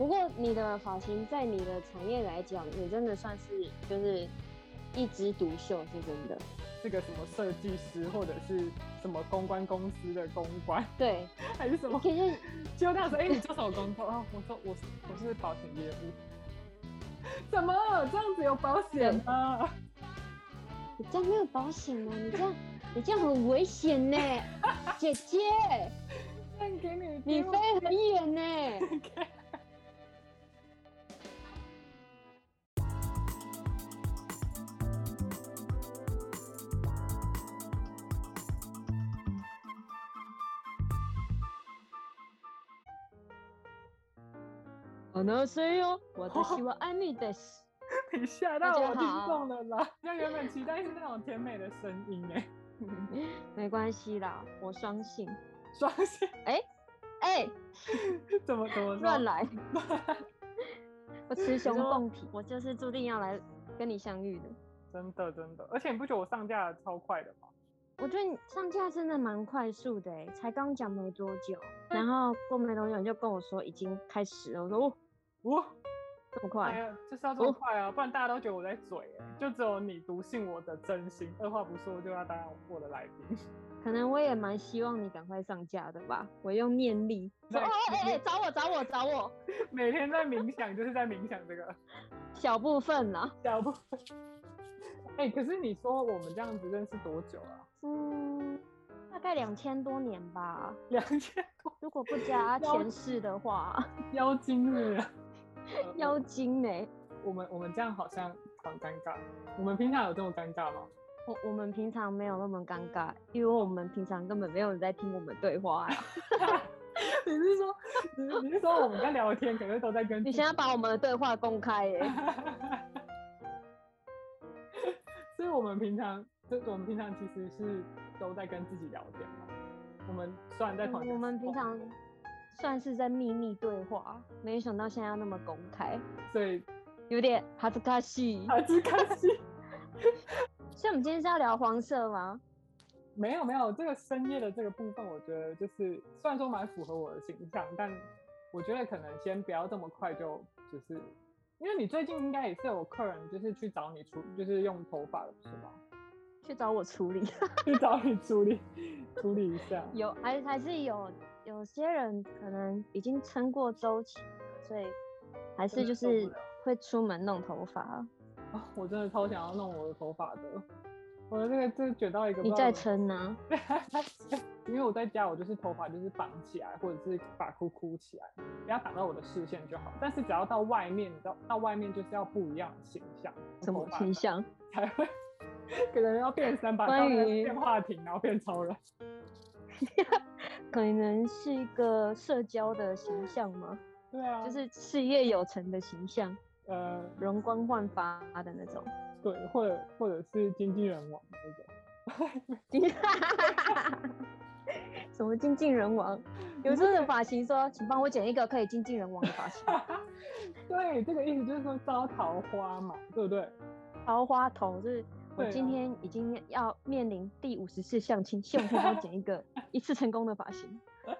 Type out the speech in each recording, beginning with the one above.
不过你的发型在你的产业来讲，你真的算是就是一枝独秀，是真的。这个什么设计师或者是什么公关公司的公关，对，还是什么？可是就那时候，哎、你做什么工作？啊，我说我是我是保险业务。怎么这样子有保险吗？你这样没有保险吗？你这样你这样很危险呢，姐姐，那给你你飞很远呢。呢，所以哦，我的希望爱你的。你吓到我听众了啦！那原本期待是那种甜美的声音哎，没关系啦，我相信。相信？哎哎，怎么怎么乱来？我雌雄共体，我就是注定要来跟你相遇的。真的真的，而且你不觉得我上架超快的吗？我觉得你上架真的蛮快速的哎，才刚讲没多久，然后过没多久就跟我说已经开始了，我说哦。哇，这么哎快，呀，就是要这么快啊，不然大家都觉得我在嘴哎，就只有你笃信我的真心，二话不说就要当我的来宾。可能我也蛮希望你赶快上架的吧。我用念力哦哎哎找我找我找我，每天在冥想，就是在冥想这个小部分啦，小部分。哎、可是你说我们这样子认识多久啊？嗯，大概两千多年吧，两千多，如果不加 前世的话，妖精是不是？妖精呢、我们我们这样好像很尴尬。我们平常有这么尴尬吗？我我们平常没有那么尴尬，因为我们平常根本没有人在听我们对话呀。你是说你你是说我们在聊天，可是都在跟你现在把我们的对话公开耶、所以我们平常，就我们平常其实是都在跟自己聊天嘛。我们虽然在我们平常算是在秘密对话，没想到现在要那么公开，所以有点哈兹卡西。哈兹卡西。所以我们今天是要聊黄色吗？没有没有，这个深夜的这个部分，我觉得就是虽然说蛮符合我的形象，但我觉得可能先不要这么快就就是，因为你最近应该也是有客人就是去找你处，就是用头发的是吗？去找我处理。去找你处理处理一下。有还还是有有些人可能已经撑过周期，所以还是就是会出门弄头发。啊，我真的超想要弄我的头发的，我的这个这个卷到一个你在撑呢？因为我在家，我就是头发就是绑起来，或者是把箍箍起来，不要挡到我的视线就好。但是只要到外面，你知道到外面就是要不一样的形象，什么形象？才会 可能要变三把刀，关于变话亭，然后变超人。可能是一个社交的形象吗？对啊，就是事业有成的形象，呃，容光焕发的那种。对，或者或者是经纪人王那种。什么经纪人王？有这种发型说，请帮我剪一个可以经纪人王的发型，对，这个意思就是说招桃花嘛，对不对？桃花头。就是我今天已经要面临第五十次相亲，希望可以帮我剪一个 一次成功的发型。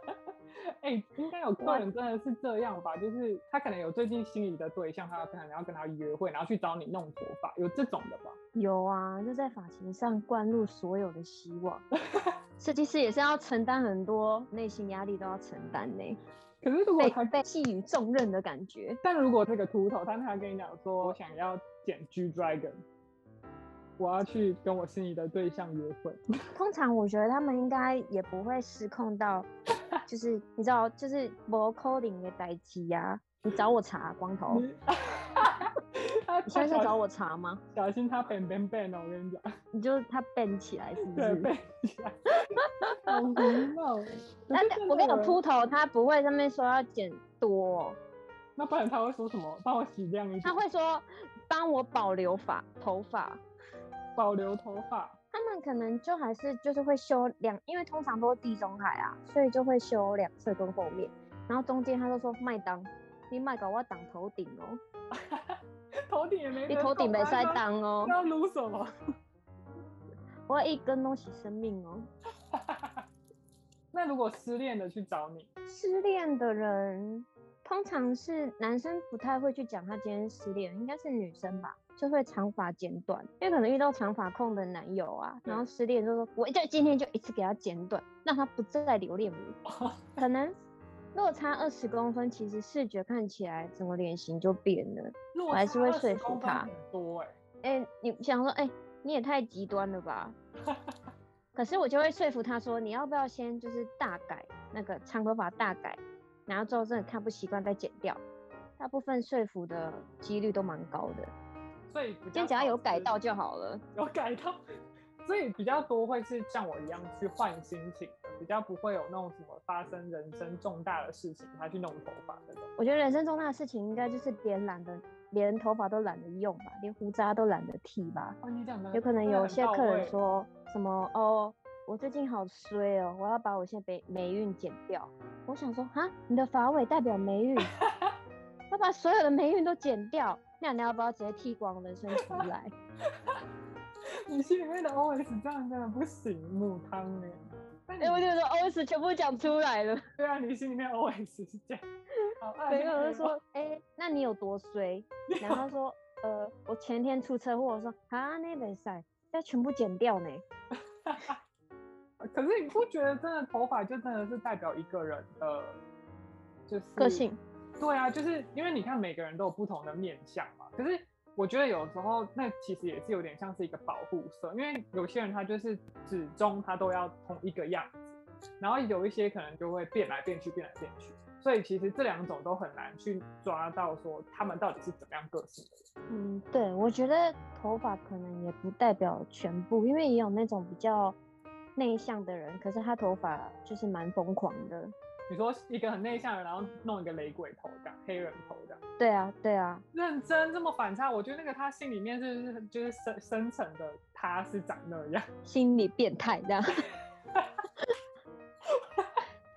哎、应该有客人真的是这样吧？就是他可能有最近心仪的对象，他可能要跟他约会，然后去找你弄头发，有这种的吧？有啊，就在发型上灌入所有的希望。设计师也是要承担很多内心压力，都要承担呢，可是如果被他，被寄予重任的感觉。但如果这个秃头，他他跟你讲说，我想要剪 G Dragon，我要去跟我心仪的对象约会，通常我觉得他们应该也不会失控到，就是你知道，就是我 coding 的代机呀。你找我查，光头，你现在在找我查吗？小心他 bang bang bang 哦，我跟你讲，你就他 ban 起来是不对是？bang 起来，好胡闹。那我跟你讲，秃头他不会上面说要剪多哦、那不然他会说什么？帮我洗亮一点，他会说帮我保留发头发。保留头发。他们可能就还是就是会修两，因为通常都是地中海啊，所以就会修两侧跟后面，然后中间他就说麦当，你麦搞我挡头顶哦，头顶也没你得头顶没塞动啊那当哦，那要撸什么？我一根东西生命哦。那如果失恋的去找你，失恋的人通通常是男生不太会去讲他今天失恋，应该是女生吧，就会长发剪短，因为可能遇到长发控的男友啊，然后失恋就说，我就今天就一次给他剪短，让他不再留恋我。可能落差二十公分，其实视觉看起来整个脸型就变了。我还是会说服他。多哎，哎，你想说，哎，你也太极端了吧？可是我就会说服他说，你要不要先就是大改那个长头发大改。然后之后真的看不习惯再剪掉，大部分说服的几率都蛮高的，所以今天只要有改到就好了，有改到，所以比较多会是像我一样去换心情的，比较不会有那种什么发生人生重大的事情他去弄头发那种。我觉得人生重大的事情应该就是连懒得连头发都懒得用吧，连胡渣都懒得剃吧。哦，你讲的有可能有些客人说什么哦。我最近好衰哦，我要把我现在霉霉运剪掉。我想说，哈，你的发尾代表霉运，要 把所有的霉运都剪掉，那你要不要直接剃光人生出来？你心里面的 OS 这样真的不行，母汤哎。哎，我就说 OS 全部讲出来了。对啊，你心里面 OS 是这样。没有，就说，哎，那你有多衰？然后说，呃，我前天出车祸，我说，啊，那没赛，要全部剪掉呢。可是你不觉得真的头发就真的是代表一个人的，就是个性？对啊，就是因为你看每个人都有不同的面相嘛。可是我觉得有时候那其实也是有点像是一个保护色，因为有些人他就是始终他都要同一个样子，然后有一些可能就会变来变去，变来变去。所以其实这两种都很难去抓到说他们到底是怎么样个性的。嗯，对，我觉得头发可能也不代表全部，因为也有那种比较。内向的人，可是他头发就是蛮疯狂的。你说一个很内向的，然后弄一个雷鬼头这样，黑人头这样。对啊，对啊。认真这么反差，我觉得那个他心里面是就是深深层的，他是长那样，心理变态这样。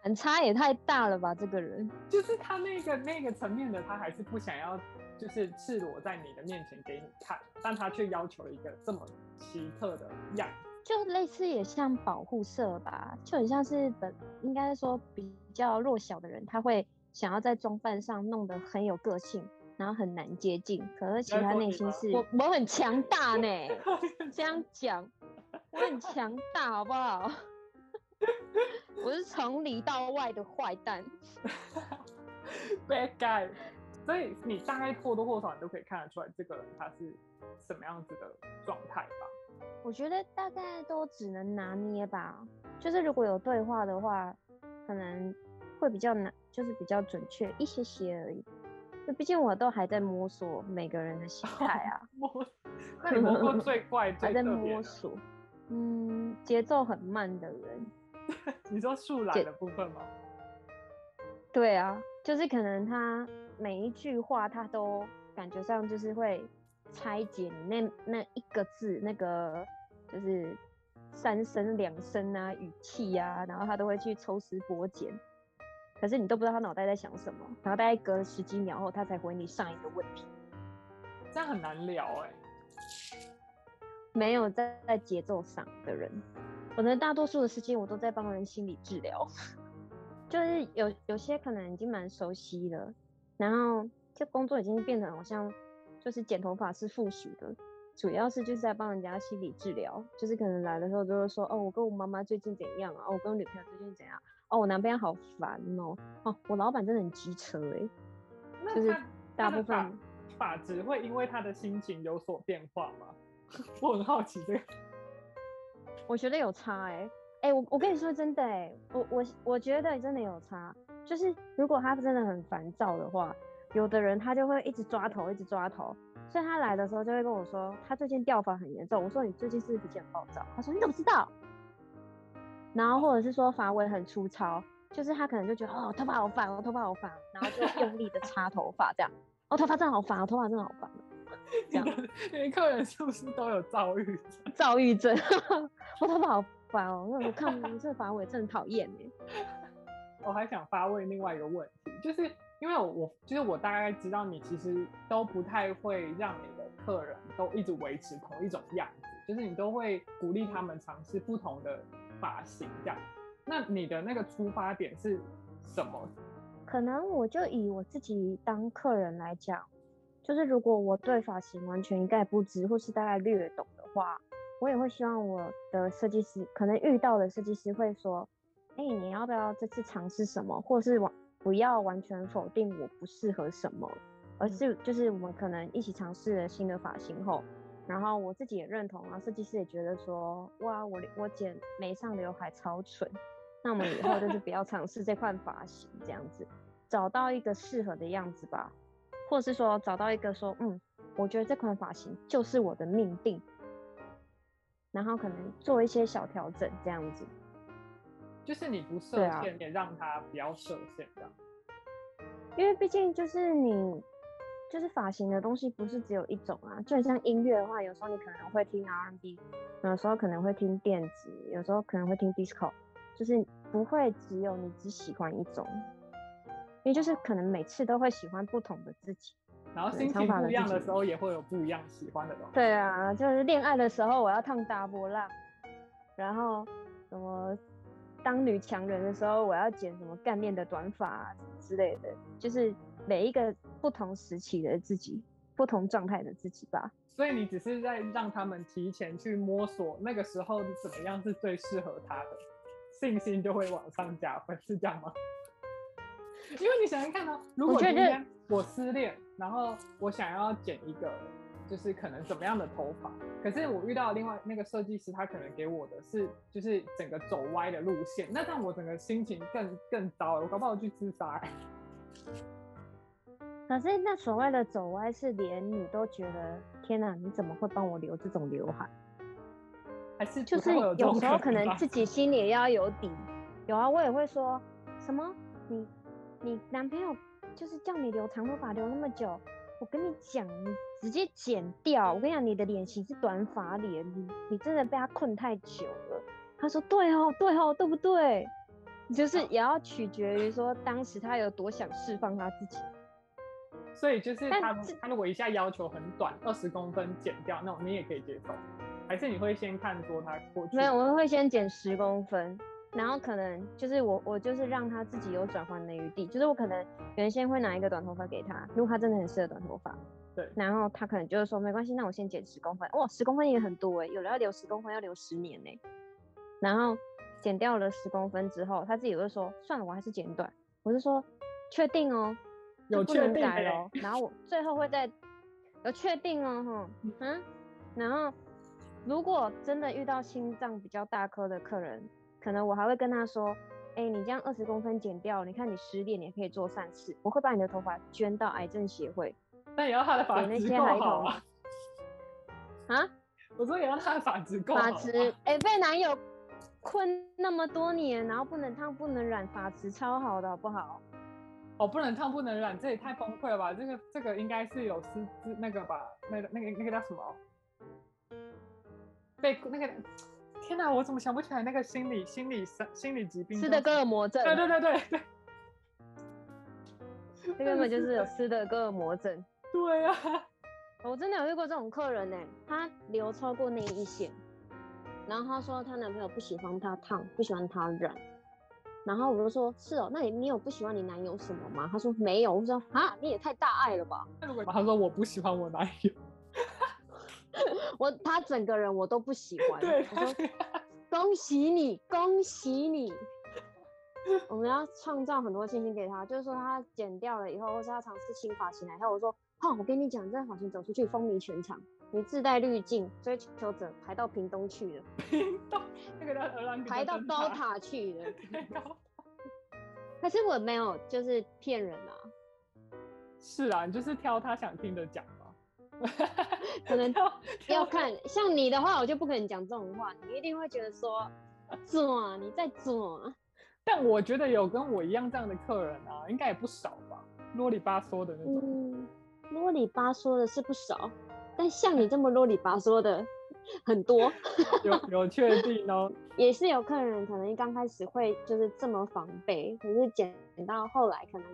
反差也太大了吧，这个人。就是他那个那个层面的，他还是不想要，就是赤裸在你的面前给你看，但他却要求一个这么奇特的样。就类似也像保护色吧，就很像是本应该说比较弱小的人，他会想要在装扮上弄得很有个性，然后很难接近。可是其他内心是我我很强大呢，这样讲我很强大好不好？我是从里到外的坏蛋，bad guy。所以你大概或多或少你都可以看得出来这个人他是什么样子的状态吧。我觉得大概都只能拿捏吧，就是如果有对话的话，可能会比较难，就是比较准确一些些而已。就毕竟我都还在摸索每个人的心态啊。摸，那你摸过最怪、最还在摸索。嗯，节奏很慢的人。你说树懒的部分吗？对啊，就是可能他每一句话他都感觉上就是会。拆解你那那一个字，那个就是三声两声啊，语气啊，然后他都会去抽丝剥茧，可是你都不知道他脑袋在想什么，然后大概隔了十几秒后，他才回你上一个问题，这样很难聊哎。没有在在节奏上的人，我的大多数的时间我都在帮人心理治疗，就是有有些可能已经蛮熟悉了，然后这工作已经变成好像。就是剪头发是附属的，主要是就是在帮人家心理治疗。就是可能来的时候就会说，哦，我跟我妈妈最近怎样啊？哦，我跟我女朋友最近怎样？哦，我男朋友好烦哦。哦，我老板真的很机车哎。就是大部分发质会因为他的心情有所变化吗？我很好奇这个。我觉得有差哎哎，我我跟你说真的哎，我我我觉得真的有差。就是如果他真的很烦躁的话。有的人他就会一直抓头，一直抓头，所以他来的时候就会跟我说，他最近掉发很严重。我说你最近是不是脾气很暴躁？他说你怎么知道？然后或者是说发尾很粗糙，就是他可能就觉得哦头发好烦，我头发好烦，然后就用力的擦头发这样。哦头发真的好烦，我头发真的好烦。这样，因为客人是不是都有躁郁症？躁郁症，我头发好烦哦，我看这发尾真的讨厌哎。我还想发问另外一个问题，就是。因为我就是我大概知道你其实都不太会让你的客人都一直维持同一种样子，就是你都会鼓励他们尝试不同的发型这样。那你的那个出发点是什么？可能我就以我自己当客人来讲，就是如果我对发型完全一概不知，或是大概略懂的话，我也会希望我的设计师可能遇到的设计师会说，哎，你要不要这次尝试什么，或是往不要完全否定我不适合什么，而是就是我们可能一起尝试了新的发型后。然后我自己也认同，然后设计师也觉得说，哇，我我剪眉上刘海超蠢，那我们以后就是不要 尝试这款发型，这样子，找到一个适合的样子吧，或者是说找到一个说，嗯，我觉得这款发型就是我的命定，然后可能做一些小调整，这样子，就是你不设限，也让他不要设限，这样，因为毕竟就是你。就是发型的东西不是只有一种啊，就很像音乐的话，有时候你可能会听 R&B，有时候可能会听电子，有时候可能会听 disco，就是不会只有你只喜欢一种，因为就是可能每次都会喜欢不同的自己，然后心情不一样的时候也会有不一样喜欢的东西。对啊，就是恋爱的时候我要烫大波浪，然后什么当女强人的时候我要剪什么干练的短发之类的，就是每一个。不同时期的自己，不同状态的自己吧。所以你只是在让他们提前去摸索那个时候怎么样是最适合他的，信心就会往上加分，是这样吗？因为你想想看呢，如果今天我失恋，然后我想要剪一个就是可能怎么样的头发，可是我遇到另外那个设计师，他可能给我的是就是整个走歪的路线，那让我整个心情更更糟，我搞不好去自杀。可是那所谓的走歪，是连你都觉得天哪，你怎么会帮我留这种刘海？还是就是有时候可能自己心里也要有底。有啊，我也会说什么你你男朋友就是叫你留长头发留那么久，我跟你讲，你直接剪掉。我跟你讲，你的脸型是短发脸，你你真的被他困太久了。他说对哦对哦对不对？就是也要取决于说当时他有多想释放他自己。所以就是他，他如果一下要求很短，二十公分剪掉那种，你也可以接受，还是你会先看说他过去？没有，我会先剪十公分，然后可能就是我我就是让他自己有转换的余地，就是我可能原先会拿一个短头发给他，如果他真的很适合短头发，对，然后他可能就是说没关系，那我先剪十公分，哇，十公分也很多哎，有人要留十公分要留十年呢，然后剪掉了十公分之后，他自己会说算了，我还是剪短，我是说确定哦。有确定哦，然后我最后会再有确定哦，哈，嗯，然后如果真的遇到心脏比较大颗的客人，可能我还会跟他说，哎，你这样二十公分剪掉，你看你失恋，你可以做善事，我会把你的头发捐到癌症协会，但也要他的发质够好啊。啊？我说也要他的发质够好。发质，哎，被男友困那么多年，然后不能烫不能染，发质超好的，好不好？哦，不能烫，不能染，这也太崩溃了吧！这个这个应该是有私自那个吧？那个那个那个叫什么？被那个天哪，我怎么想不起来那个心理心理心心理疾病？斯德哥尔摩症。对对对对对。这根本就是有斯德哥尔摩症。对啊，我真的有遇过这种客人呢，她留超过内衣线，然后她说她男朋友不喜欢她烫，不喜欢她染。然后我就说：“是哦，那你你有不喜欢你男友什么吗？”她说：“没有。”我说：“啊，你也太大爱了吧！”他说：“我不喜欢我男友，我他整个人我都不喜欢。”对，我说：“恭喜你，恭喜你！我们要创造很多信心给他，就是说他剪掉了以后，或是他尝试新发型来后，我说：‘哈，我跟你讲，这好像走出去风靡全场，你自带滤镜，追求者排到屏东去了。’屏东那个叫荷兰，排到高塔去了。”可是我没有，就是骗人啊。是啊，你就是挑他想听的讲嘛。可能 要看，像你的话，我就不可能讲这种话，你一定会觉得说，做你在做。但我觉得有跟我一样这样的客人啊，应该也不少吧，啰里吧嗦的那种。嗯，啰里吧嗦的是不少，但像你这么啰里吧嗦的。很多有 有确定哦，也是有客人可能刚开始会就是这么防备，可是剪到后来可能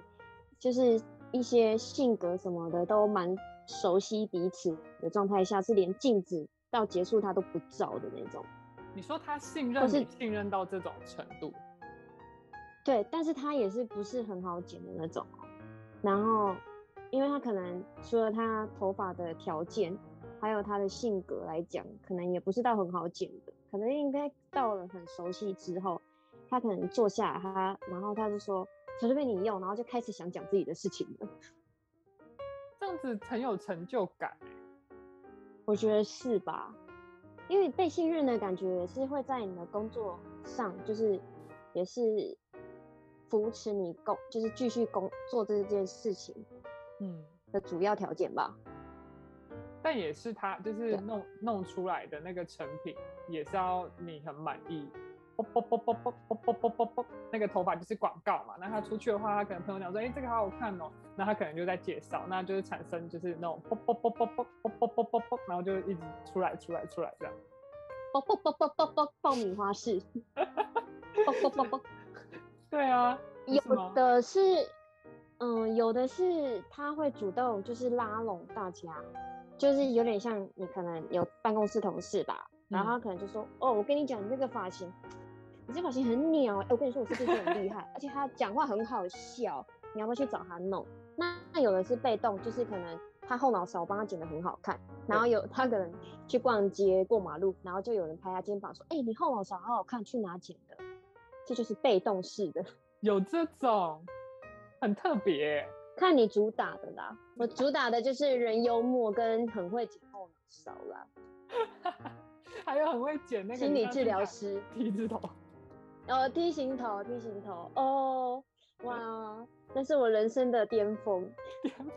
就是一些性格什么的都蛮熟悉彼此的状态下，是连镜子到结束他都不照的那种。你说他信任是信任到这种程度？对，但是他也是不是很好剪的那种。然后，因为他可能除了他头发的条件，还有他的性格来讲，可能也不是到很好剪的。可能应该到了很熟悉之后，他可能坐下来，他然后他就说：“随便你用。”然后就开始想讲自己的事情了。这样子很有成就感，我觉得是吧？因为被信任的感觉也是会在你的工作上，就是也是扶持你工，就是继续工做这件事情，嗯的主要条件吧。但也是他就是弄弄出来的那个成品，也是要你很满意。啵啵啵啵啵啵啵啵啵啵，那个头发就是广告嘛。那他出去的话，他可能朋友讲说，哎，这个好好看哦。那他可能就在介绍，那就是产生就是那种啵啵啵啵啵啵啵啵啵啵，然后就一直出来出来出来这样。啵啵啵啵啵啵，爆米花式。啵啵啵啵。对啊，有的是，嗯，有的是他会主动就是拉拢大家。就是有点像你可能有办公室同事吧，然后他可能就说：“哦，我跟你讲，你这个发型，你这发型很鸟。哎，我跟你说，我是不是很厉害，而且他讲话很好笑，你要不要去找他弄？那那有的是被动，就是可能他后脑勺帮他剪得很好看，然后有他可能去逛街过马路，然后就有人拍他肩膀说：哎，你后脑勺好好看，去哪剪的？这就是被动式的，有这种很特别。”看你主打的啦，我主打的就是人幽默跟很会剪后脑勺啦，还有很会剪那个心理治疗师，T 字头，哦，T 型头，T 型头，哦，哇，那是我人生的巅峰，巅峰，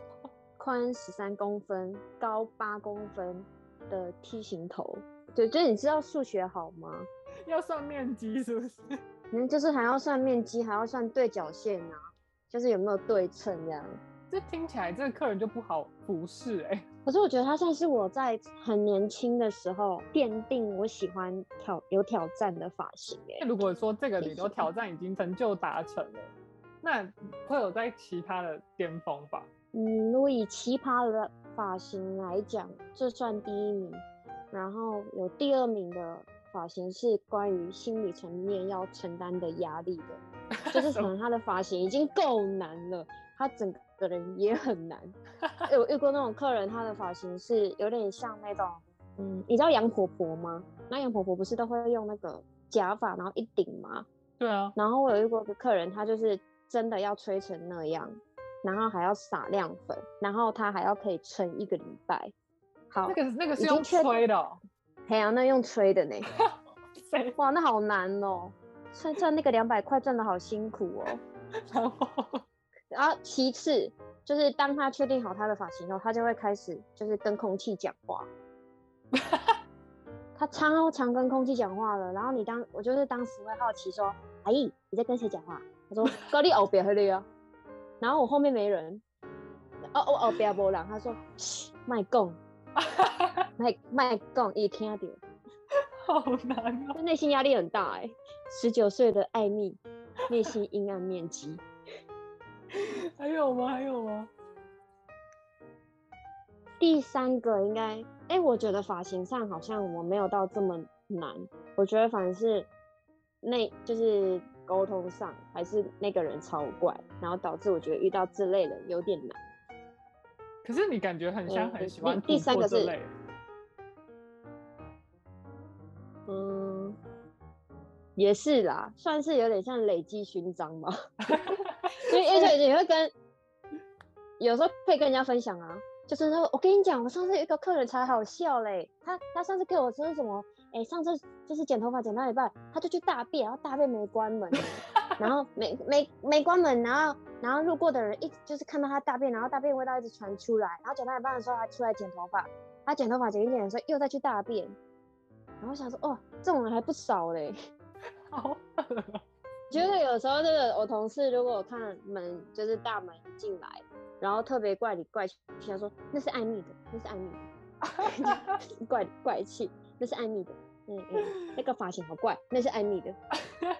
宽十三公分，高八公分的 T 型头，对，就是你知道数学好吗？要算面积是不是？嗯，就是还要算面积，还要算对角线啊。就是有没有对称这样？这听起来这个客人就不好服侍哎。可是我觉得他算是我在很年轻的时候奠定我喜欢挑有挑战的发型哎。如果说这个旅游挑战已经成就达成了，那会有在其他的巅峰吧？嗯，如果以奇葩的发型来讲，这算第一名。然后有第二名的发型是关于心理层面要承担的压力的。就是可能他的发型已经够难了，他整个人也很难。有遇过那种客人，他的发型是有点像那种，嗯，你知道杨婆婆吗？那杨婆婆不是都会用那个假发，然后一顶吗？对啊。然后我有遇过个客人，他就是真的要吹成那样，然后还要撒亮粉，然后他还要可以撑一个礼拜。好，那个那个是用吹的。嘿啊，那用吹的呢？哇，那好难哦。赚赚那个两百块赚的好辛苦哦，然后，然后其次就是当他确定好他的发型后，他就会开始就是跟空气讲话，他超常跟空气讲话了。然后你当我就是当时会好奇说，阿姨你在跟谁讲话？他说高丽欧别黑的啊。然后我后面没人，哦哦哦不要波浪，他说嘘卖供，卖 卖供一听到。好难啊！内心压力很大哎。十九岁的艾米，内心阴暗面积。还有吗？还有吗？第三个应该，哎，我觉得发型上好像我没有到这么难。我觉得反正是那，就是沟通上还是那个人超怪，然后导致我觉得遇到这类人有点难。可是你感觉很像很喜欢第三个是。也是啦，算是有点像累积勋章吧。所以而且你会跟，有时候可以跟人家分享啊。就是说我跟你讲，我上次有一个客人才好笑嘞。他他上次给我说什么？哎，上次就是剪头发剪到一半，他就去大便，然后大便没关门，然后没没没关门，然后然后路过的人一就是看到他大便，然后大便味道一直传出来，然后剪到一半的时候他出来剪头发，他剪头发剪一剪的时候又再去大便，然后想说哦，这种人还不少嘞。好，觉得有时候这个我同事如果看门就是大门进来，然后特别怪里怪气，他说那是艾米的，那是艾米的，怪怪气，那是艾米的，嗯嗯，那个发型好怪，那是艾米的，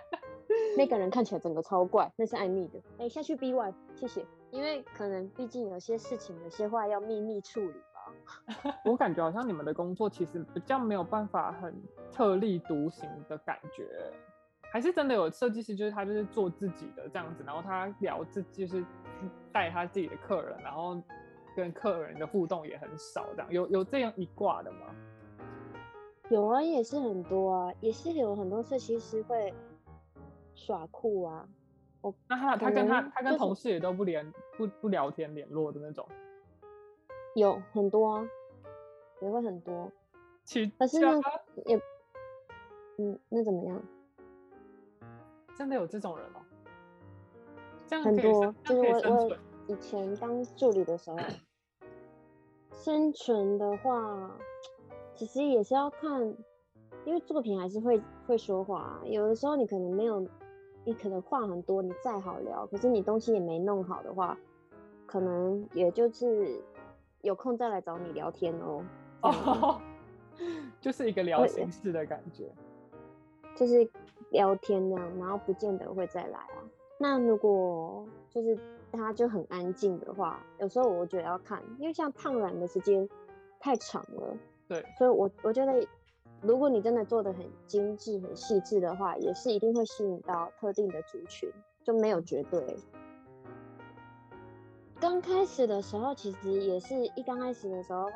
那个人看起来整个超怪，那是艾米的，哎下去 B one，谢谢，因为可能毕竟有些事情有些话要秘密处理吧。我感觉好像你们的工作其实比较没有办法很特立独行的感觉。还是真的有设计师，就是他就是做自己的这样子，然后他聊自就是带他自己的客人，然后跟客人的互动也很少，这样有有这样一挂的吗？有啊，也是很多啊，也是有很多设计师会耍酷啊。我那他他跟他他跟同事也都不联不不聊天联络的那种，有很多啊，也会很多。其可是家呢，也，嗯，那怎么样？真的有这种人哦，这样很多就是我我。以前当助理的时候，生存的话，其实也是要看，因为作品还是会会说话啊、有的时候你可能没有，你可能话很多，你再好聊，可是你东西也没弄好的话，可能也就是有空再来找你聊天哦。哦，就是一个聊我心事的感觉。就是聊天那样，然后不见得会再来啊。那如果就是他就很安静的话，有时候我觉得要看，因为像烫染的时间太长了，对，所以我我觉得如果你真的做的很精致、很细致的话，也是一定会吸引到特定的族群，就没有绝对。刚开始的时候，其实也是一刚开始的时候会，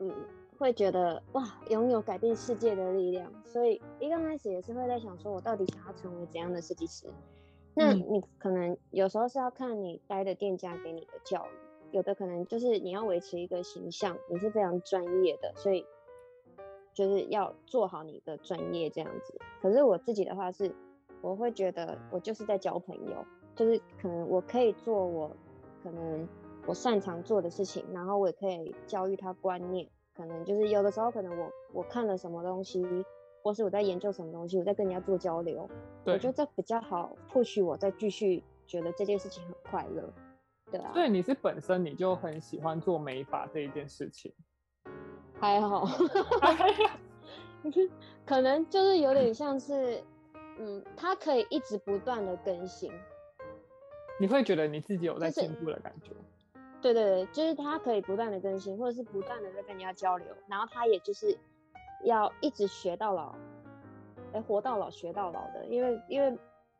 嗯，会觉得哇，拥有改变世界的力量，所以一刚开始也是会在想说，我到底想要成为怎样的设计师？那嗯你可能有时候是要看你待的店家给你的教育，有的可能就是你要维持一个形象，你是非常专业的，所以就是要做好你的专业这样子。可是我自己的话是，我会觉得我就是在交朋友，就是可能我可以做我可能我擅长做的事情，然后我也可以教育他观念。可能就是有的时候，可能我我看了什么东西，或是我在研究什么东西，我在跟人家做交流，我觉得这比较好，或许我再继续觉得这件事情很快乐，对啊，所以你是本身你就很喜欢做美发这一件事情。还好，可能就是有点像是，嗯，它可以一直不断的更新，你会觉得你自己有在进步的感觉。对对对，就是他可以不断的更新，或者是不断的在跟人家交流，然后他也就是要一直学到老，哎，活到老学到老的，因为因为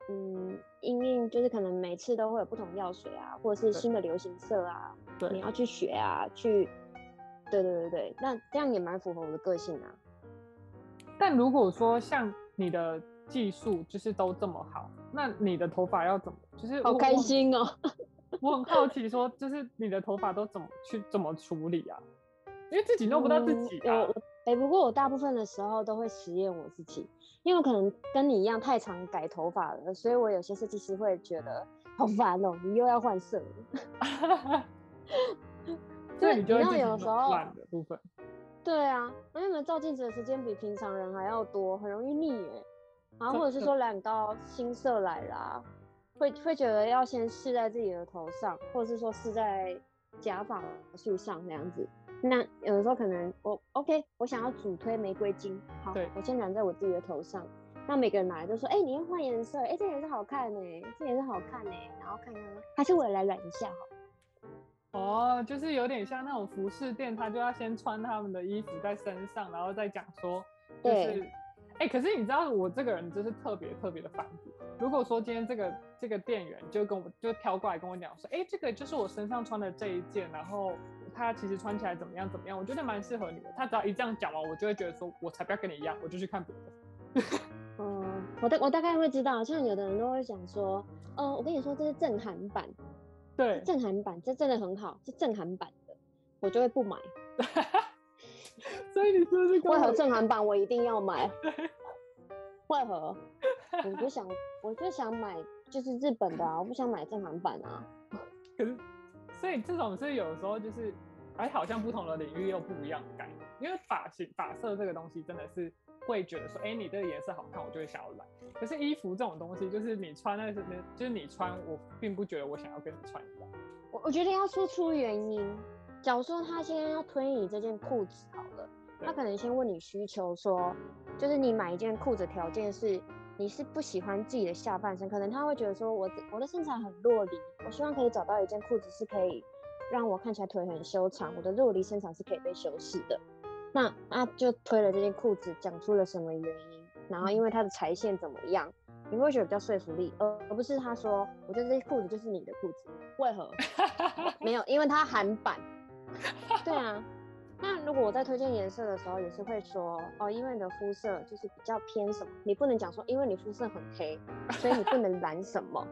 嗯，因应就是可能每次都会有不同药水啊，或者是新的流行色啊，你，要去学啊，去，对对对对，那这样也蛮符合我的个性啊。但如果说像你的技术就是都这么好，那你的头发要怎么？就是好开心哦！我很好奇，说就是你的头发都怎么去怎么处理啊？因为自己弄不到自嗯己啊。哎、不过我大部分的时候都会实验我自己，因为我可能跟你一样太常改头发了，所以我有些设计师会觉得好烦哦，你又要换色了。所以你知道有时候乱的部分。对啊，因为你们照镜子的时间比平常人还要多，很容易腻耶。然后或者是说染到新色来啦，会会觉得要先试在自己的头上，或者是说试在假发束上那样子。那有的时候可能我 OK，我想要主推玫瑰金，好，我先染在我自己的头上。那每个人来都说，哎、你要换颜色，哎、这颜色好看呢、这颜色好看呢、然后看看，还是我也来染一下好。哦，就是有点像那种服饰店，他就要先穿他们的衣服在身上，然后再讲说，就对是，哎、可是你知道我这个人就是特别特别的反骨。如果说今天这个这个店员就跟我就飘过来跟我讲说，哎、这个就是我身上穿的这一件，然后它其实穿起来怎么样怎么样，我觉得蛮适合你的。他只要一这样讲完，我就会觉得说，我才不要跟你一样，我就去看别的。嗯，我大我大概会知道，像有的人都会讲说，哦，我跟你说这是正韩版，对，正韩版，这真的很好，是正韩版的，我就会不买。所以你是不是为何我正韩版我一定要买？为何？我不想，我就想买就是日本的啊，我不想买正韩版啊。可是，所以这种是有时候就是，哎，好像不同的领域又不一样的概念。因为发型、发色这个东西真的是会觉得说，哎，你这个颜色好看，我就会想要来。可是衣服这种东西，就是你穿那是那，就是你穿，我并不觉得我想要跟你穿一样。我我觉得要说出原因。假如说他现在要推你这件裤子好了，他可能先问你需求说，就是你买一件裤子条件是你是不喜欢自己的下半身，可能他会觉得说我我的身材很弱离，我希望可以找到一件裤子是可以让我看起来腿很修长，我的弱离身材是可以被修饰的。那他就推了这件裤子，讲出了什么原因，然后因为它的裁线怎么样，你会觉得比较说服力，而而不是他说我觉得这裤子就是你的裤子，为何？没有，因为它韩版。对啊，那如果我在推荐颜色的时候，也是会说哦，因为你的肤色就是比较偏什么，你不能讲说因为你肤色很黑，所以你不能染什么，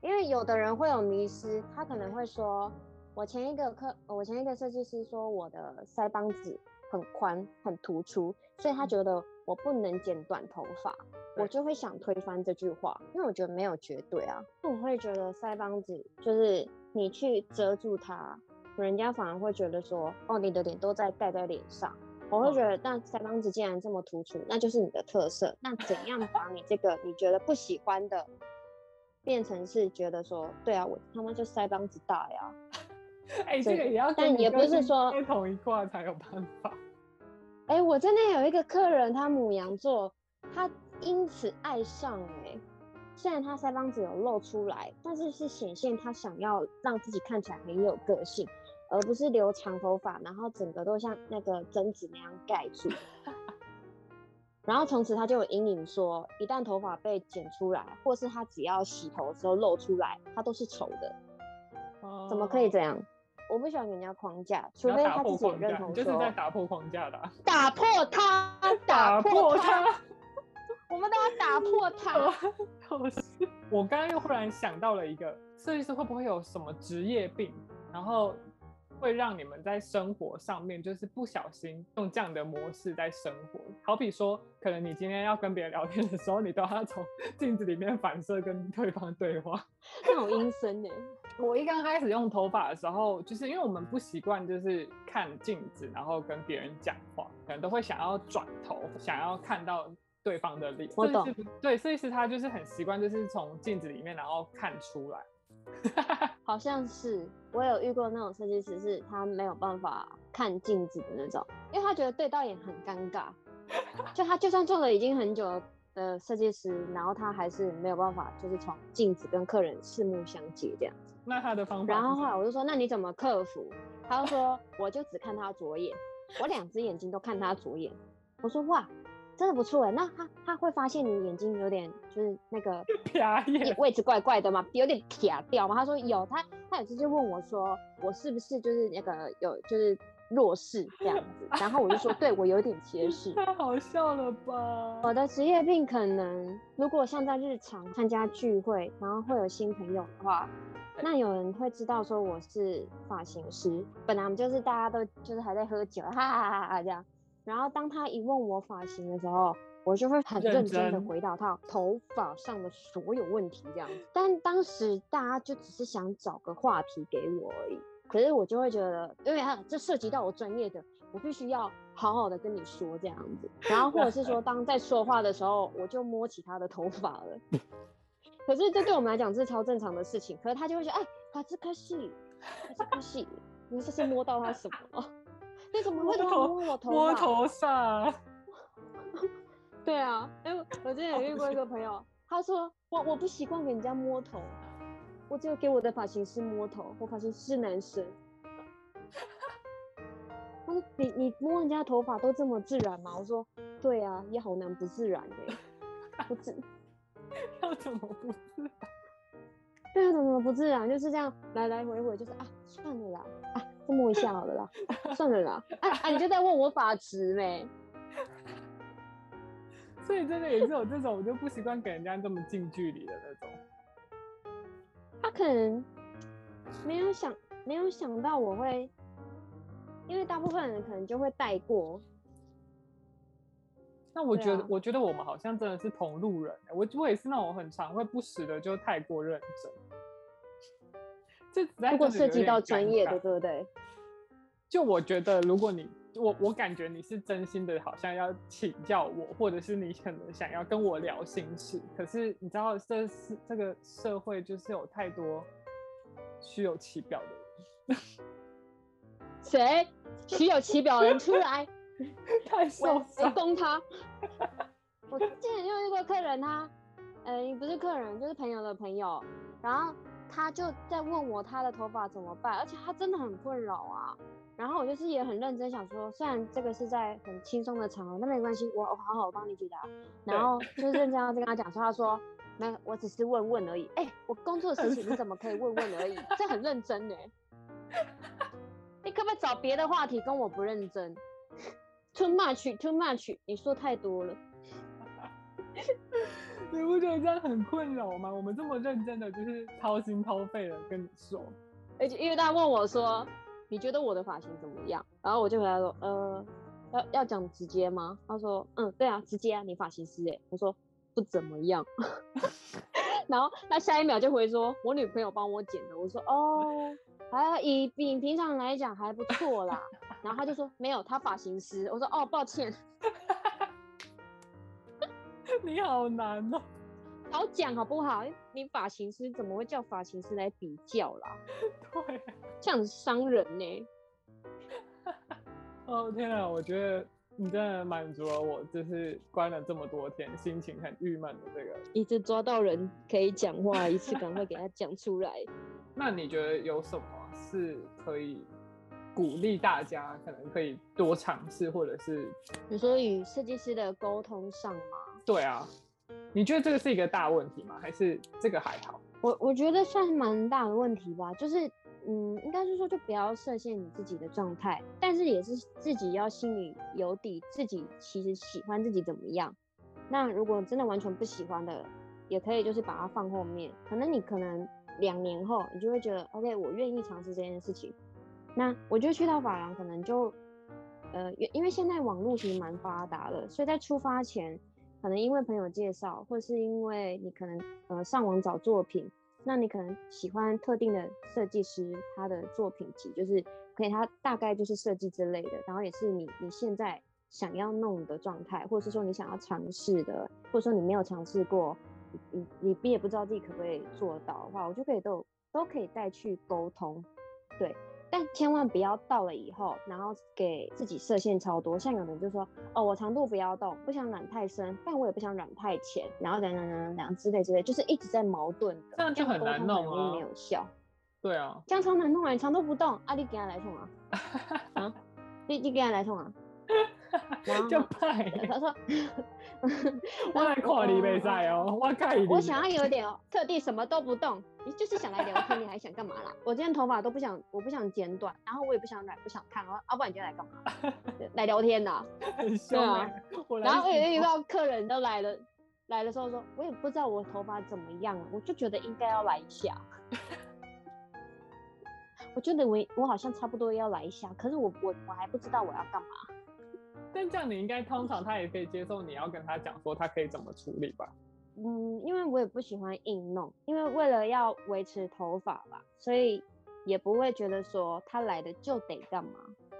因为有的人会有迷失，他可能会说，我前一个客，我前一个设计师说我的腮帮子很宽很突出，所以他觉得我不能剪短头发，我就会想推翻这句话，因为我觉得没有绝对啊，我会觉得腮帮子就是你去遮住它。人家反而会觉得说，哦，你的脸都在盖在脸上，我会觉得，那腮帮子既然这么突出，那就是你的特色。那怎样把你这个你觉得不喜欢的，变成是觉得说，对啊，我他妈就腮帮子大呀。哎，这个也要，但也不是说同一卦才有办法。哎，我真的有一个客人，他母羊座，他因此爱上哎。虽然他腮帮子有露出来，但是是显现他想要让自己看起来很有个性。而不是留长头发，然后整个都像那个贞子那样盖住，然后从此他就有阴影，说一旦头发被剪出来，或是他只要洗头的时候露出来，他都是丑的。哦，怎么可以这样？我不喜欢人家框架，除非他自己认同说。就是在打破框架的。打破他，打破他，我们都要打破 他。我刚刚又忽然想到了一个设计师，会不会有什么职业病？然后。会让你们在生活上面就是不小心用这样的模式在生活，好比说，可能你今天要跟别人聊天的时候，你都要从 镜子里面反射跟对方对话，那种阴森呢。我一刚开始用头发的时候，就是因为我们不习惯就是看镜子，然后跟别人讲话，可能都会想要转头，想要看到对方的脸。我懂。对，所以是他就是很习惯，就是从镜子里面然后看出来。好像是我有遇过那种设计师，是他没有办法看镜子的那种，因为他觉得对到眼很尴尬。就他就算做了已经很久的设计师，然后他还是没有办法，就是从镜子跟客人四目相接这样子。那他的方法？然后后来我就说，那你怎么克服？他就说，我就只看他左眼，我两只眼睛都看他左眼。我说哇。真的不错哎，那他他会发现你眼睛有点就是那个 位置怪怪的嘛？有点撇掉嘛？他说有，他他有直接问我说，我是不是就是那个有就是弱视这样子？然后我就说，对我有点斜视。太好笑了吧！我的职业病可能，如果像在日常参加聚会，然后会有新朋友的话，那有人会知道说我是发型师。本来我们就是大家都就是还在喝酒，哈哈哈哈这样。然后当他一问我发型的时候，我就会很认真的回答他头发上的所有问题这样。但当时大家就只是想找个话题给我而已。可是我就会觉得，因为啊，这涉及到我专业的，我必须要好好的跟你说这样子。然后或者是说，当在说话的时候，我就摸起他的头发了。可是这对我们来讲是超正常的事情。可是他就会觉得，哎，卡兹卡西，卡兹卡西，你这是摸到他什么？你怎么会摸我头？摸头上？对啊，哎，我之前也遇过一个朋友，他说我我不习惯给人家摸头，我只有给我的发型师摸头，我发型师是男生。他说你你摸人家头发都这么自然吗？我说对啊，也好难不自然哎，不自 要怎么不自然？对啊，怎么不自然？就是这样来来回回，就是啊，算了啦，啊。摸一下好了啦，算了啦，哎哎，你就在问我法值没？所以真的也是有这种，我就不习惯给人家这么近距离的那种。他可能没有想，没有想到我会，因为大部分人可能就会带过。那我觉得，我觉得我们好像真的是同路人。我我也是那种很常会不时的就太过认真。如果涉及到专业的，对不对？就我觉得，如果你我我感觉你是真心的，好像要请教我，或者是你可能想要跟我聊心事。可是你知道，这是这个社会就是有太多虚有其表的人。谁虚有其表的人出来？太受伤，攻他！我之前就遇过客人，他，呃，不是客人，就是朋友的朋友，然后。他就在问我他的头发怎么办，而且他真的很困扰啊。然后我就是也很认真想说，虽然这个是在很轻松的场合，那没关系，我我好好帮你解答。然后就认真要跟他讲说，他说那，我只是问问而已。哎，我工作的事情你怎么可以问问而已？这很认真呢。你可不可以找别的话题跟我不认真？Too much, too much，你说太多了。你不觉得这样很困扰吗？我们这么认真的，就是掏心掏肺的跟你说，而且因为他问我说。你觉得我的发型怎么样？然后我就回答说，呃，要要讲直接吗？他说，嗯，对啊，直接啊，你发型师哎。我说不怎么样。然后他下一秒就回说，我女朋友帮我剪的。我说，哦，还以比平常来讲还不错啦。然后他就说，没有，他发型师。我说，哦，抱歉。你好难哦。好讲好不好？你发型师怎么会叫发型师来比较啦？对，这样子伤人呢。哦天啊，我觉得你真的满足了我，就是关了这么多天，心情很郁闷的这个。一直抓到人可以讲话，一次赶快给他讲出来。那你觉得有什么是可以鼓励大家，可能可以多尝试，或者是比如说与设计师的沟通上吗？对啊。你觉得这个是一个大问题吗？还是这个还好？我我觉得算是蛮大的问题吧。就是，嗯，应该是说就不要设限你自己的状态，但是也是自己要心里有底，自己其实喜欢自己怎么样。那如果真的完全不喜欢的，也可以就是把它放后面。可能你可能两年后，你就会觉得，OK，我愿意尝试这件事情。那我就去到法郎，可能就，呃，因为现在网络其实蛮发达的，所以在出发前。可能因为朋友介绍，或是因为你可能呃上网找作品，那你可能喜欢特定的设计师他的作品集，就是可以他大概就是设计之类的，然后也是你你现在想要弄的状态，或者是说你想要尝试的，或者说你没有尝试过，你你你也不知道自己可不可以做到的话，我就可以都都可以带去沟通，对。但千万不要到了以后，然后给自己设限超多。像有人就说，哦，我长度不要动，不想染太深，但我也不想染太浅，然后等等等等之类之类，就是一直在矛盾的，这样就很难弄啊，没有效。对啊，这样超难弄啊！你长度不动，阿丽给他来冲啊，啊，你你给他来冲啊。就派，他说，我来看你比赛哦，我看你。我想要有点特地什么都不动，你就是想来聊天，你还想干嘛啦？我今天头发都不想，我不想剪短，然后我也不想染，不想烫，啊，不然你就来干嘛？来聊天呐？对啊。然后我也遇到客人都来了，来的时候说，我也不知道我头发怎么样，我就觉得应该要来一下。我觉得我我好像差不多要来一下，可是我我我还不知道我要干嘛。但这样你应该通常他也可以接受你要跟他讲说他可以怎么处理吧？嗯，因为我也不喜欢硬弄，因为为了要维持头发吧，所以也不会觉得说他来的就得干嘛。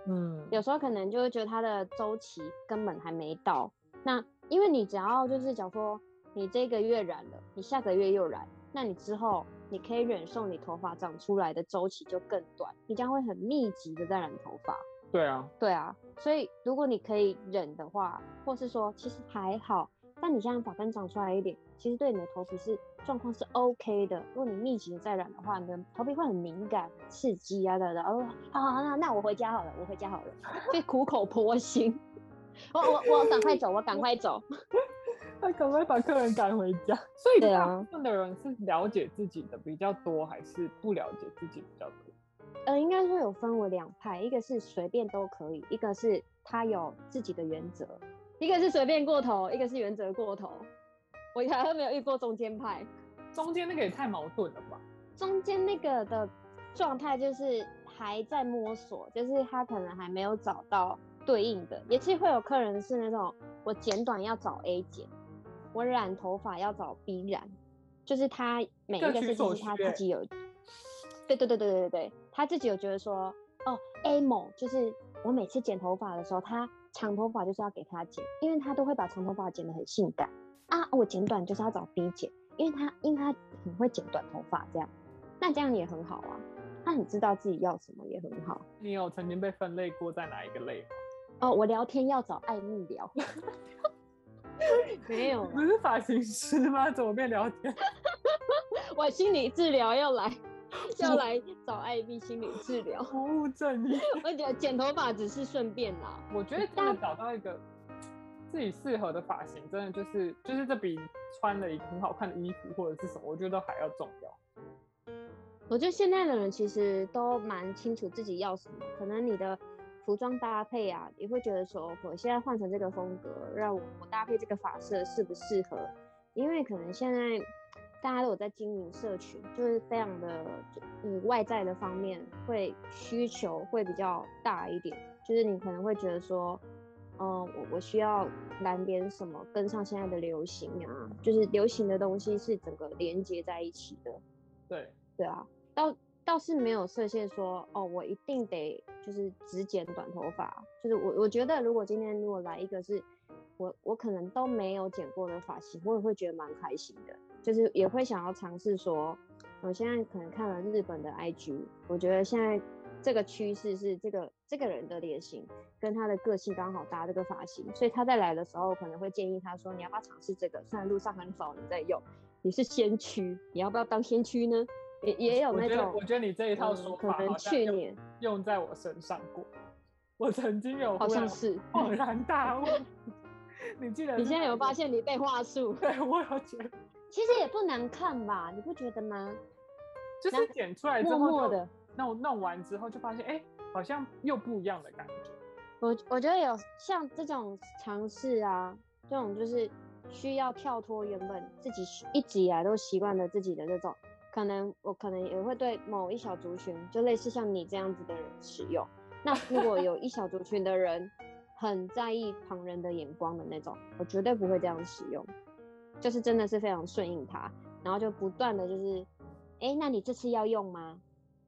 嗯，有时候可能就会觉得他的周期根本还没到。那因为你只要就是讲说你这个月染了，你下个月又染，那你之后你可以忍受你头发长出来的周期就更短，你将会很密集的在染头发。对啊，对啊，所以如果你可以忍的话，或是说其实还好，但你现在发根长出来一点，其实对你的头皮是状况是 OK 的。如果你密集的再染的话，你的头皮会很敏感、刺激啊的然后，好好，那那我回家好了，我回家好了，以苦口婆心。我我我赶快走，我赶快走。他赶快把客人赶回家。所以大部分的人是了解自己的比较多，还是不了解自己比较多？呃，应该说有分为两派，一个是随便都可以，一个是他有自己的原则，一个是随便过头，一个是原则过头。我还会没有遇过中间派，中间那个也太矛盾了吧？中间那个的状态就是还在摸索，就是他可能还没有找到对应的，也是会有客人是那种我剪短要找 A 剪，我染头发要找 B 染，就是他每一个设计师他自己有，对对对对对对对。他自己有觉得说，哦，A 某就是我每次剪头发的时候，他长头发就是要给他剪，因为他都会把长头发剪得很性感啊。我剪短就是要找 B 剪，因为他因为他很会剪短头发，这样，那这样也很好啊。他很知道自己要什么，也很好。你有曾经被分类过在哪一个类吗？哦，我聊天要找爱蜜聊，没有，不是发型师吗？怎么变聊天？我心理治疗要来，要来找艾碧心理治疗。不务正业。我觉得剪头发只是顺便啦。我觉得真的找到一个自己适合的发型，真的就是就是这比穿了一个很好看的衣服或者是什么，我觉得都还要重要。我觉得现在的人其实都蛮清楚自己要什么，可能你的服装搭配啊，也会觉得说，我现在换成这个风格，让我我搭配这个发色适不适合？因为可能现在大家都有在经营社群，就是非常的，嗯，外在的方面会需求会比较大一点，就是你可能会觉得说，嗯，我我需要蓝点什么跟上现在的流行啊，就是流行的东西是整个连接在一起的。对，对啊。倒倒是没有设限说哦，我一定得就是只剪短头发。就是我我觉得，如果今天如果来一个是我我可能都没有剪过的发型，我也会觉得蛮开心的。就是也会想要尝试说，我现在可能看了日本的 IG，我觉得现在这个趋势是这个这个人的脸型跟他的个性刚好搭这个发型，所以他在来的时候可能会建议他说，你要不要尝试这个？虽然路上很少人在用，你是先驱，你要不要当先驱呢？也也有那种，我觉得你这一套说法，可能去年用在我身上过。我曾经有好像是恍然大悟。你记得？你现在有发现你被话术？对我有觉得，其实也不难看吧？你不觉得吗？就是剪出来之后，默默的弄弄完之后，就发现哎，好像又不一样的感觉。我我觉得有像这种尝试啊，这种就是需要跳脱原本自己一直以来都习惯的自己的这种。可能我可能也会对某一小族群，就类似像你这样子的人使用。那如果有一小族群的人很在意旁人的眼光的那种，我绝对不会这样使用。就是真的是非常顺应他，然后就不断的就是，哎，那你这次要用吗？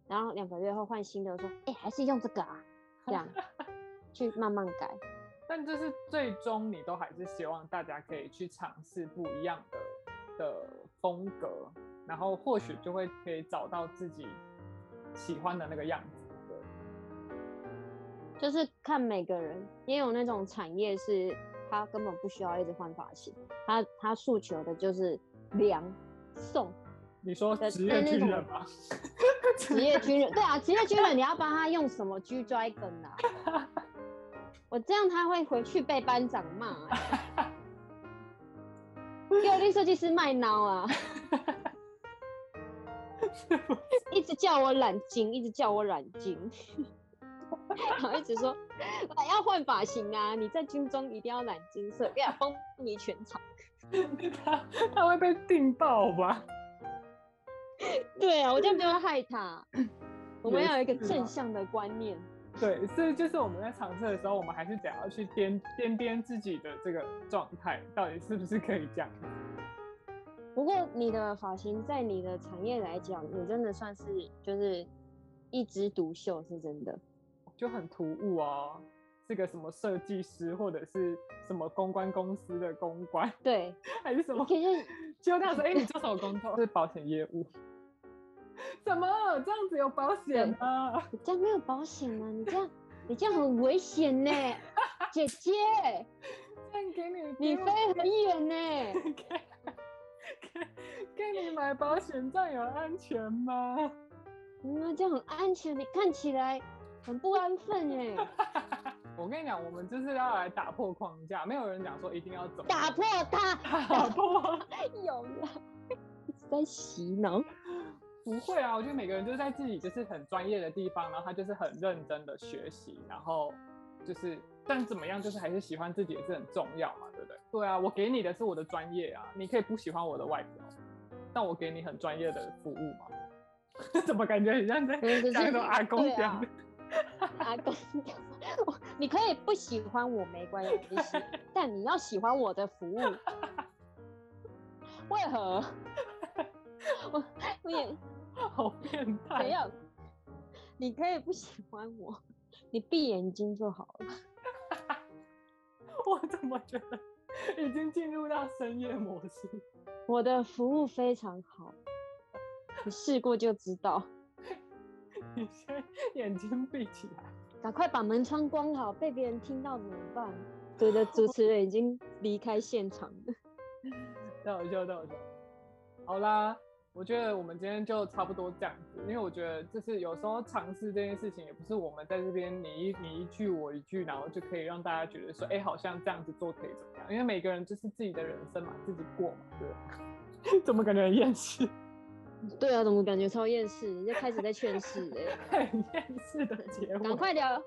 然后两个月后换新的，说，哎，还是用这个啊？这样去慢慢改。但就是最终你都还是希望大家可以去尝试不一样的的风格。然后或许就会可以找到自己喜欢的那个样子，对。就是看每个人，也有那种产业是他根本不需要一直换发型，他他诉求的就是凉送。你说职业军人吗？职业军人，对啊，职业军人你要帮他用什么 G Dragon 啊？我这样他会回去被班长骂。给我设计师卖孬啊！一直叫我染金，一直叫我染金，然后一直说要换发型啊！你在军中一定要染金色，不要风靡全场。他他会被定爆吧？对啊，我这样不要害他。我们要有一个正向的观念。对，所以就是我们在尝试的时候，我们还是得要去掂掂掂自己的这个状态，到底是不是可以这样。不过你的发型在你的产业来讲，你真的算是就是一枝独秀，是真的，就很突兀啊，是个什么设计师或者是什么公关公司的公关，对，还是什么？就那样说，哎，你做什么工作？是保险业务？怎么这样子有保险吗？你这样没有保险吗？你这样 你这样很危险呢，姐姐，这样给你，你飞很远呢。给你买保险，这样有安全吗？嗯，这样很安全。你看起来很不安分哎。我跟你讲，我们就是要来打破框架，没有人讲说一定要走。打破它，打破。有了，一直在洗脑。不会啊，我觉得每个人就是在自己就是很专业的地方，然后他就是很认真的学习，然后就是，但怎么样，就是还是喜欢自己也是很重要嘛，对不对？对啊，我给你的是我的专业啊，你可以不喜欢我的外表。但我给你很专业的服务嘛？怎么感觉很像在讲那种阿公讲的？阿公讲，你可以不喜欢我没关系，但你要喜欢我的服务。为何？我我也 好变态。怎样？你可以不喜欢我，你闭眼睛就好了。我怎么觉得已经进入到深夜模式？我的服务非常好，你试过就知道。你先眼睛闭起来，赶快把门窗关好，被别人听到怎么办？对的，主持人已经离开现场了。太好笑，太好笑。好啦，我觉得我们今天就差不多这样子，因为我觉得就是有时候尝试这件事情，也不是我们在这边你一你一句我一句，然后就可以让大家觉得说，哎，好像这样子做可以怎么样？因为每个人就是自己的人生嘛，自己过嘛，对。怎么感觉很厌世？对啊，怎么感觉超厌世？你就开始在劝世哎，很厌世的 结尾。赶快聊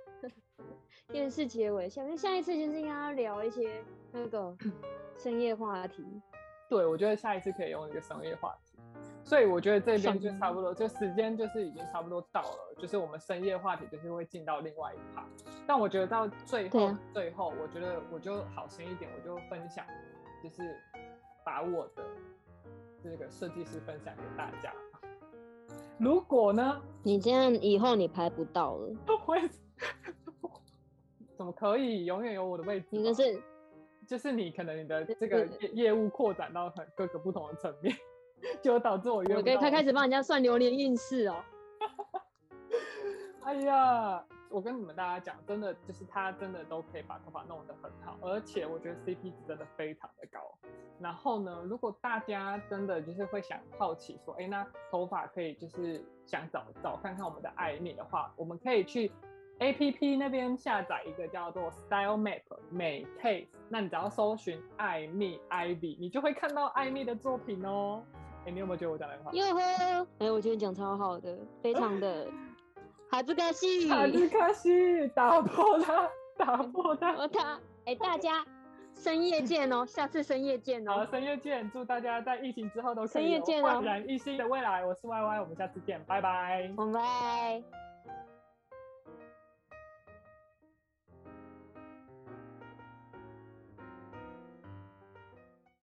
厌世结尾，下面下一次就是应该要聊一些那个 深夜话题。对，我觉得下一次可以用一个深夜话题。所以我觉得这边就差不多，就时间就是已经差不多到了，就是我们深夜话题就是会进到另外一趴。但我觉得到最后，最后我觉得我就好心一点，我就分享，就是把我的这个设计师分享给大家。如果呢？你这样以后你拍不到了。会？怎么可以？永远有我的位置。你的是，就是你可能你的这个业业务扩展到很各个不同的层面。就导致我我可以开开始帮人家算流年运势哦。哎呀，我跟你们大家讲，真的就是他真的都可以把头发弄得很好，而且我觉得 CP 值真的非常的高。然后呢，如果大家真的就是会想好奇说，哎，那头发可以就是想找找看看我们的爱蜜的话，我们可以去 APP 那边下载一个叫做 Style Map 美 Case，那你只要搜寻艾蜜 Ivy，你就会看到艾蜜的作品哦。哎，你有没有觉得我讲的很好？有呵，哎，我觉得你讲超好的，非常的，哈兹卡西，哈兹卡西，打破它，打破它，它，哎，大家深夜见哦，下次深夜见哦，好，深夜见，祝大家在疫情之后都深夜见哦，焕然一新的未来，我是 Y Y，我们下次见，拜拜，拜拜。